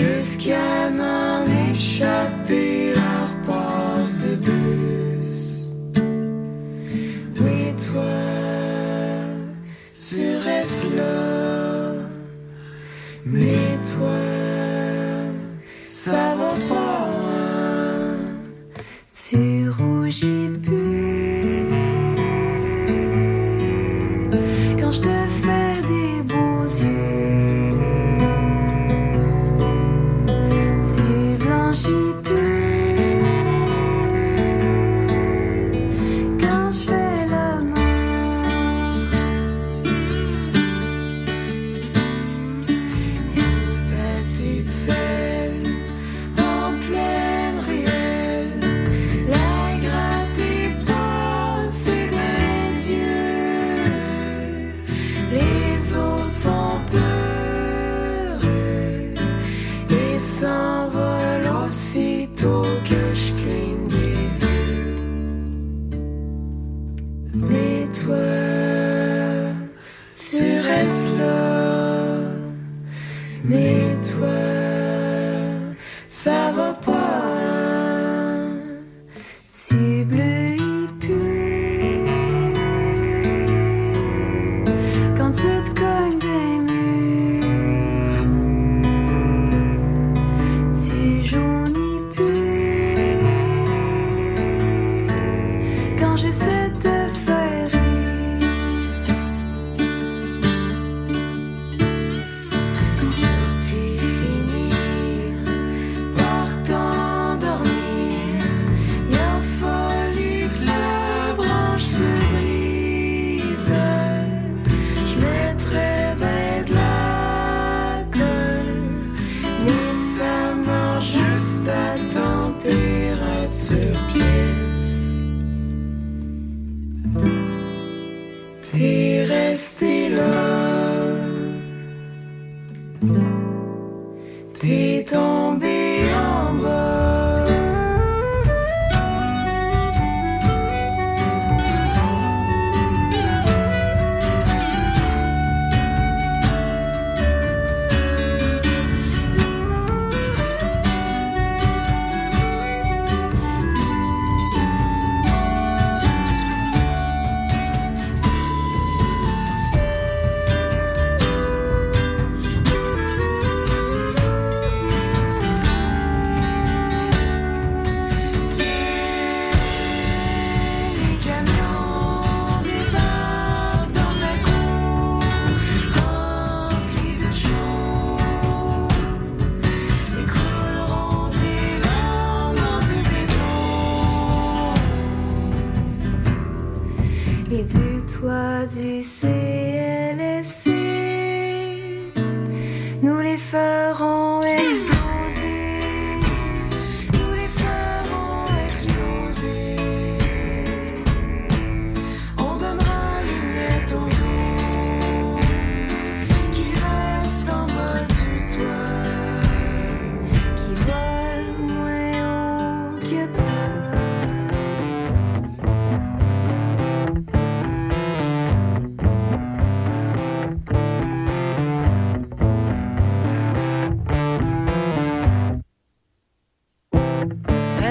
tu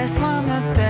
laisse-moi me perdre.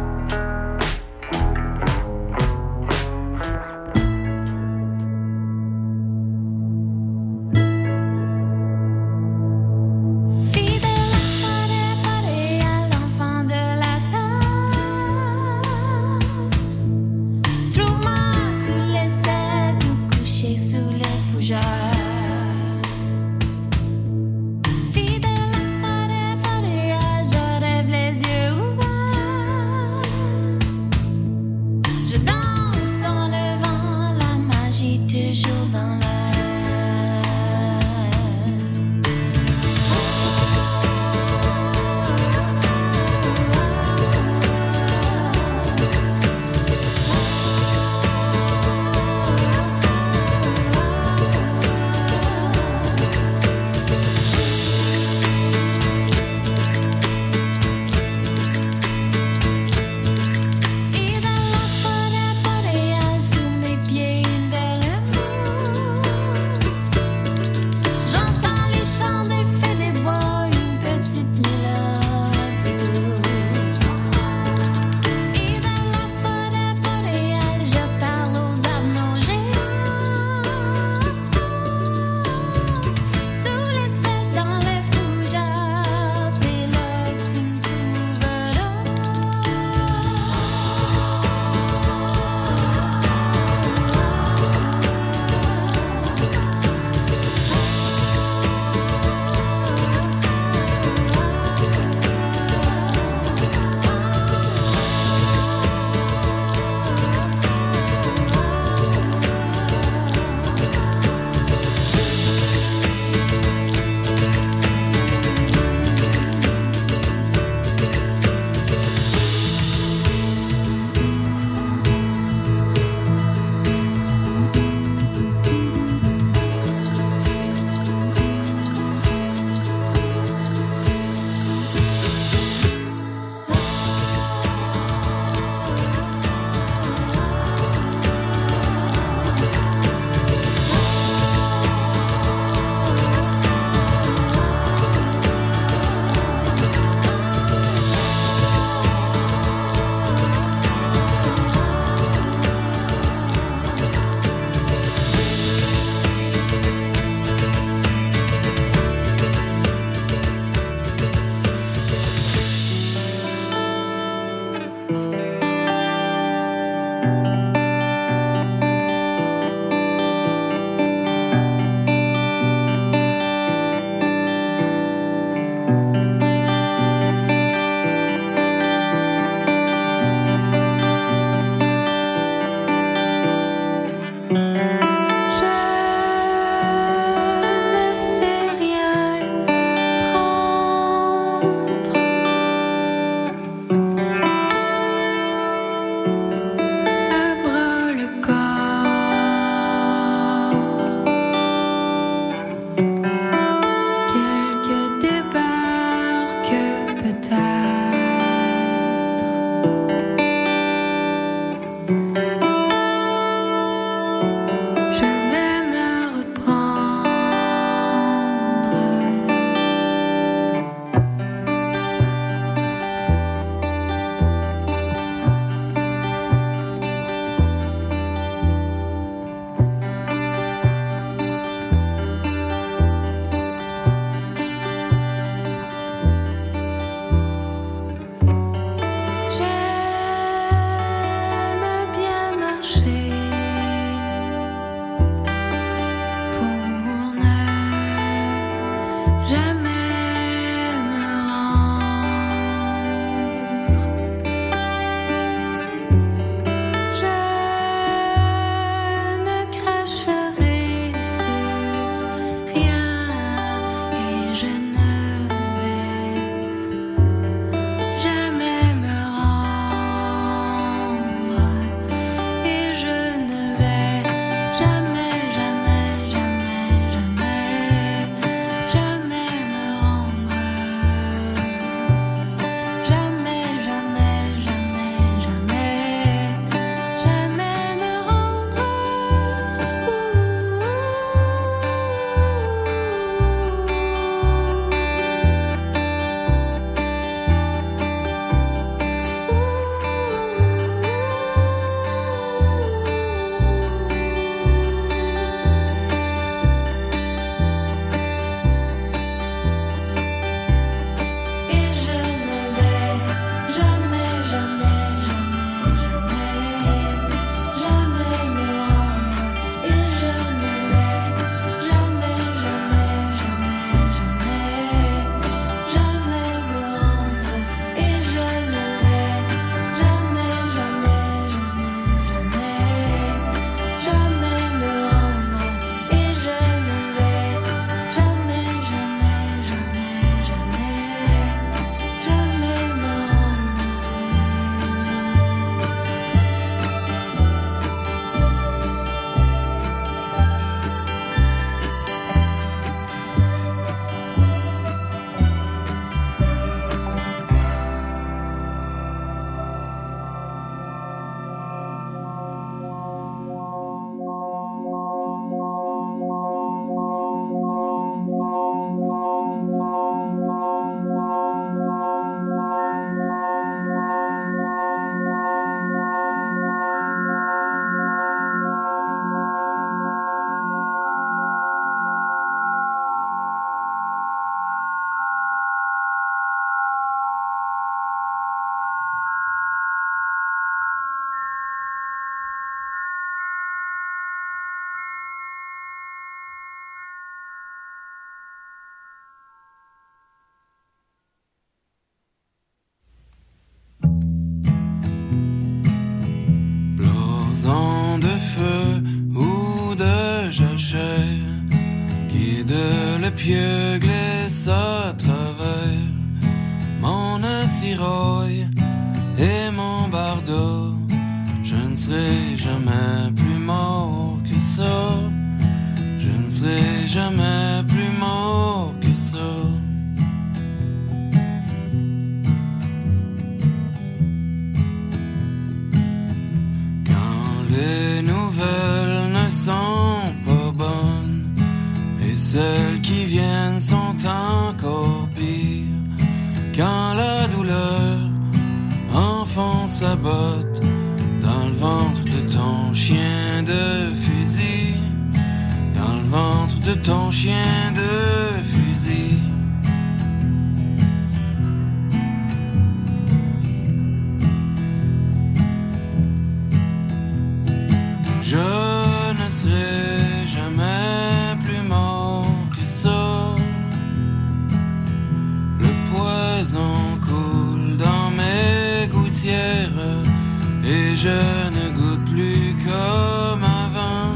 je ne goûte plus comme un vin,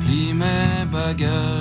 plie mes bagages.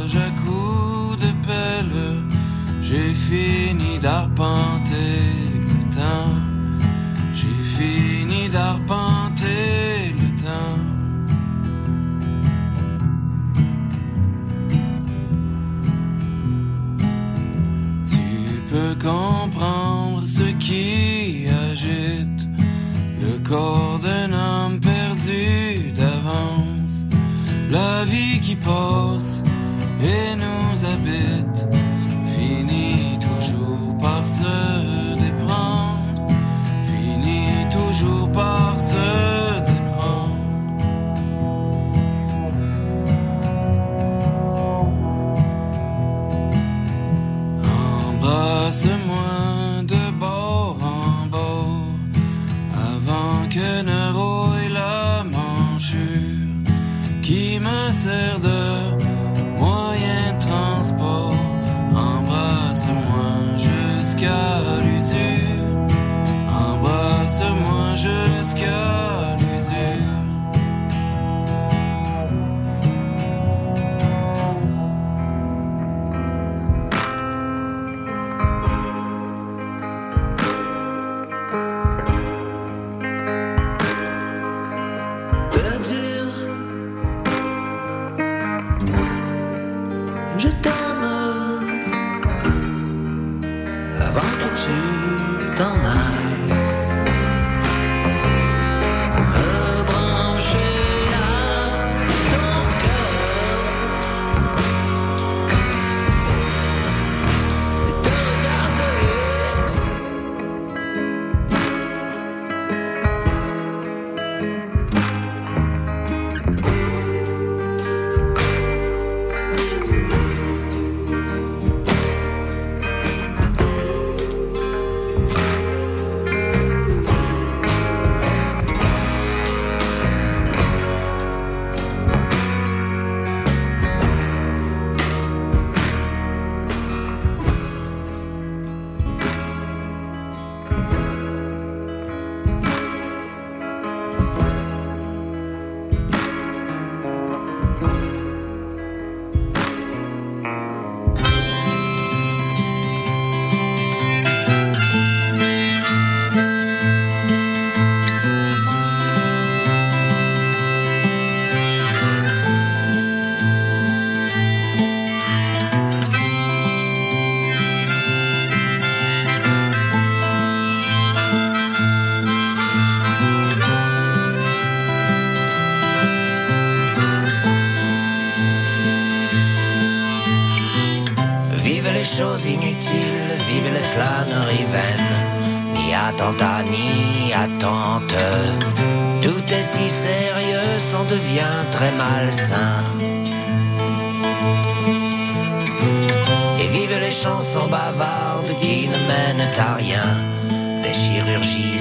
chirurgie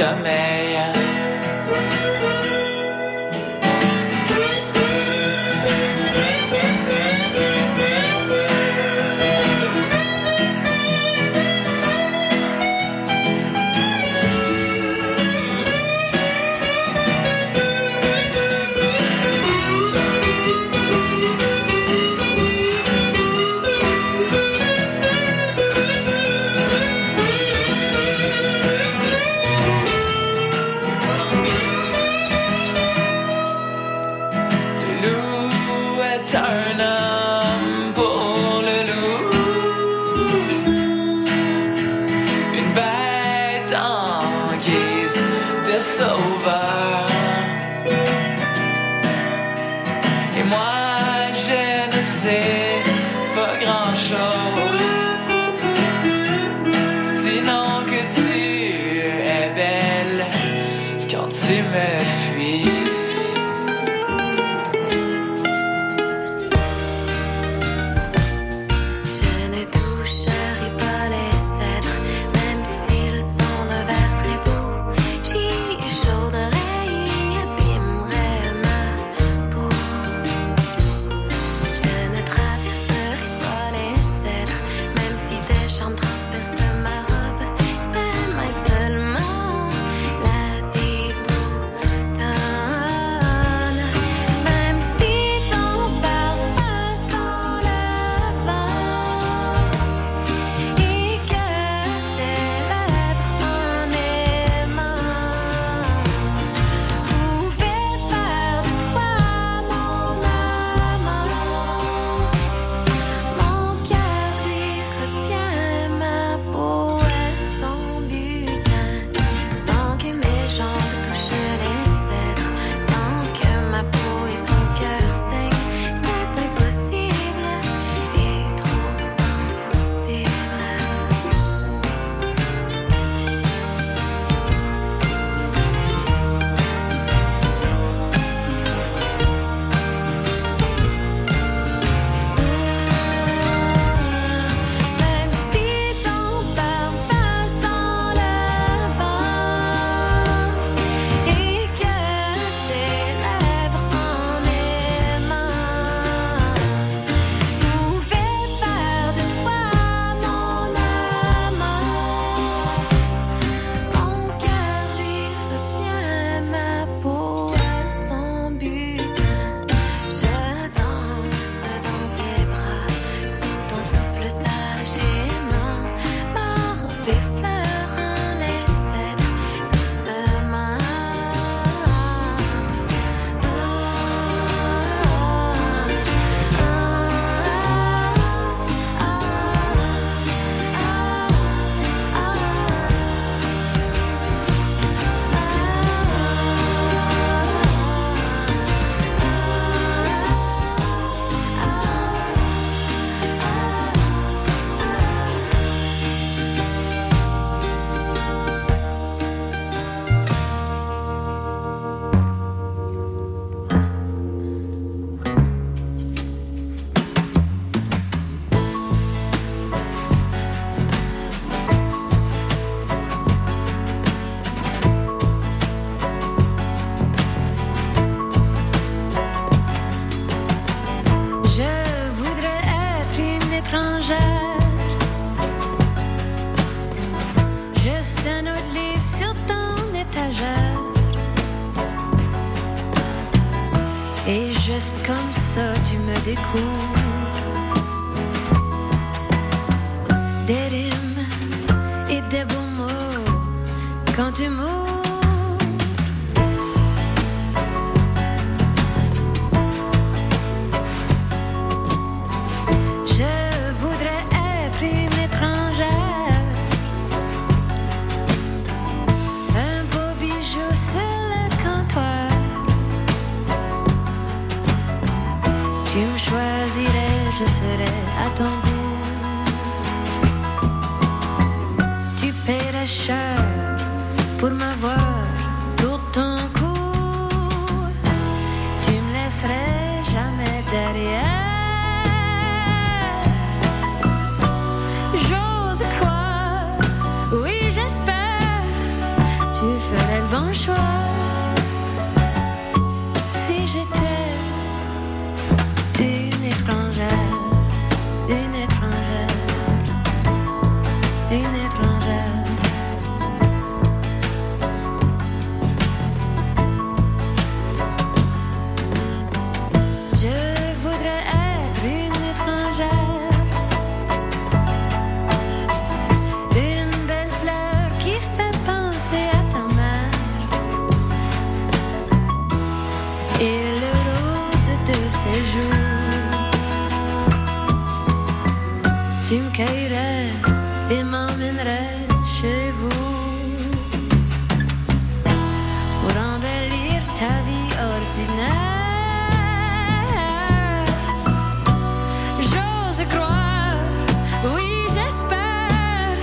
amazing. Tu me et m'emmènerait chez vous pour embellir ta vie ordinaire. J'ose croire, oui j'espère,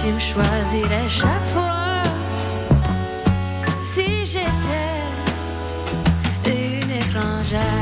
tu me choisirais chaque fois si j'étais une étrangère.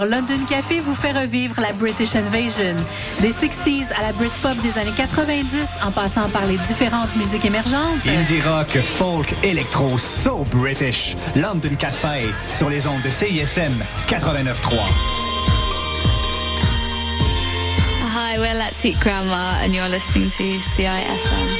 20h, London Café vous fait revivre la British Invasion. Des 60s à la Britpop des années 90, en passant par les différentes musiques émergentes. Indie rock, folk, électro, so British. London Café, sur les ondes de CISM 89.3. Hi, we're Let's Eat Grandma, and you're listening to CISM.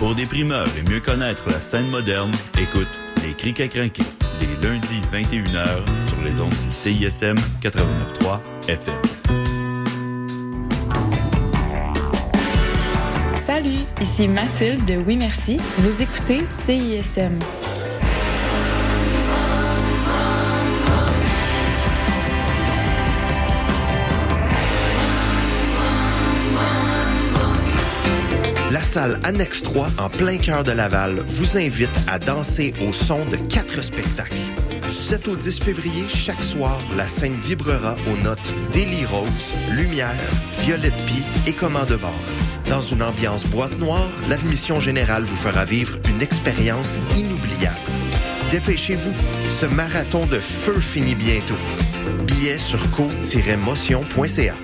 Pour des primeurs et mieux connaître la scène moderne, écoute Les Crics à crinquer, les lundis 21h sur les ondes du CISM 89.3 FM. Salut, ici Mathilde de Oui Merci. Vous écoutez CISM. Salle Annexe 3, en plein cœur de Laval, vous invite à danser au son de quatre spectacles. Du 7 au 10 février, chaque soir, la scène vibrera aux notes Daily Rose, Lumière, Violette Pie et Commande bord. Dans une ambiance boîte noire, l'admission générale vous fera vivre une expérience inoubliable. Dépêchez-vous, ce marathon de feu finit bientôt. Billets sur co-motion.ca.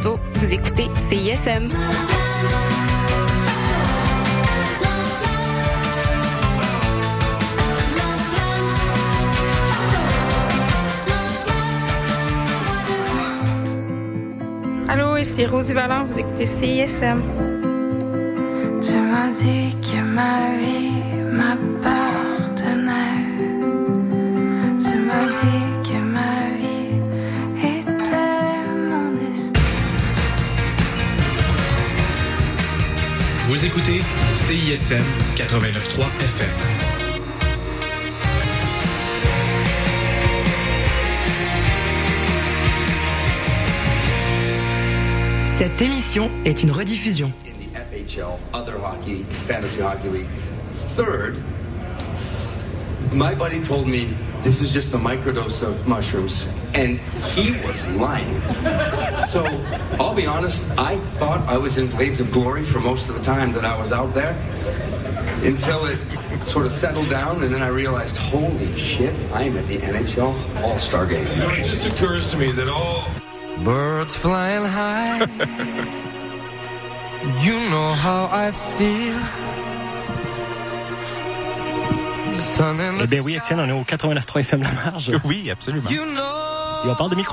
Vous écoutez CISM. Allô, ici Rosie Vallant, vous écoutez CISM. Tu m'as dit que ma vie écoutez CISM 89.3 FM. Cette émission est une rediffusion. FHL, Other Hockey, Fantasy Hockey League. Third, my buddy told me this is just a microdose of mushrooms, and he was lying. So I'll be honest, I thought I was in Blades of Glory for most of the time that I was out there until it sort of settled down, and then I realized, holy shit, I'm at the NHL All Star game. You know, it just occurs to me that all Birds flying high. you know how I feel. Eh bien oui, Étienne, on est au 89.3 FM La Marge. Oui, absolument. Et on parle de micro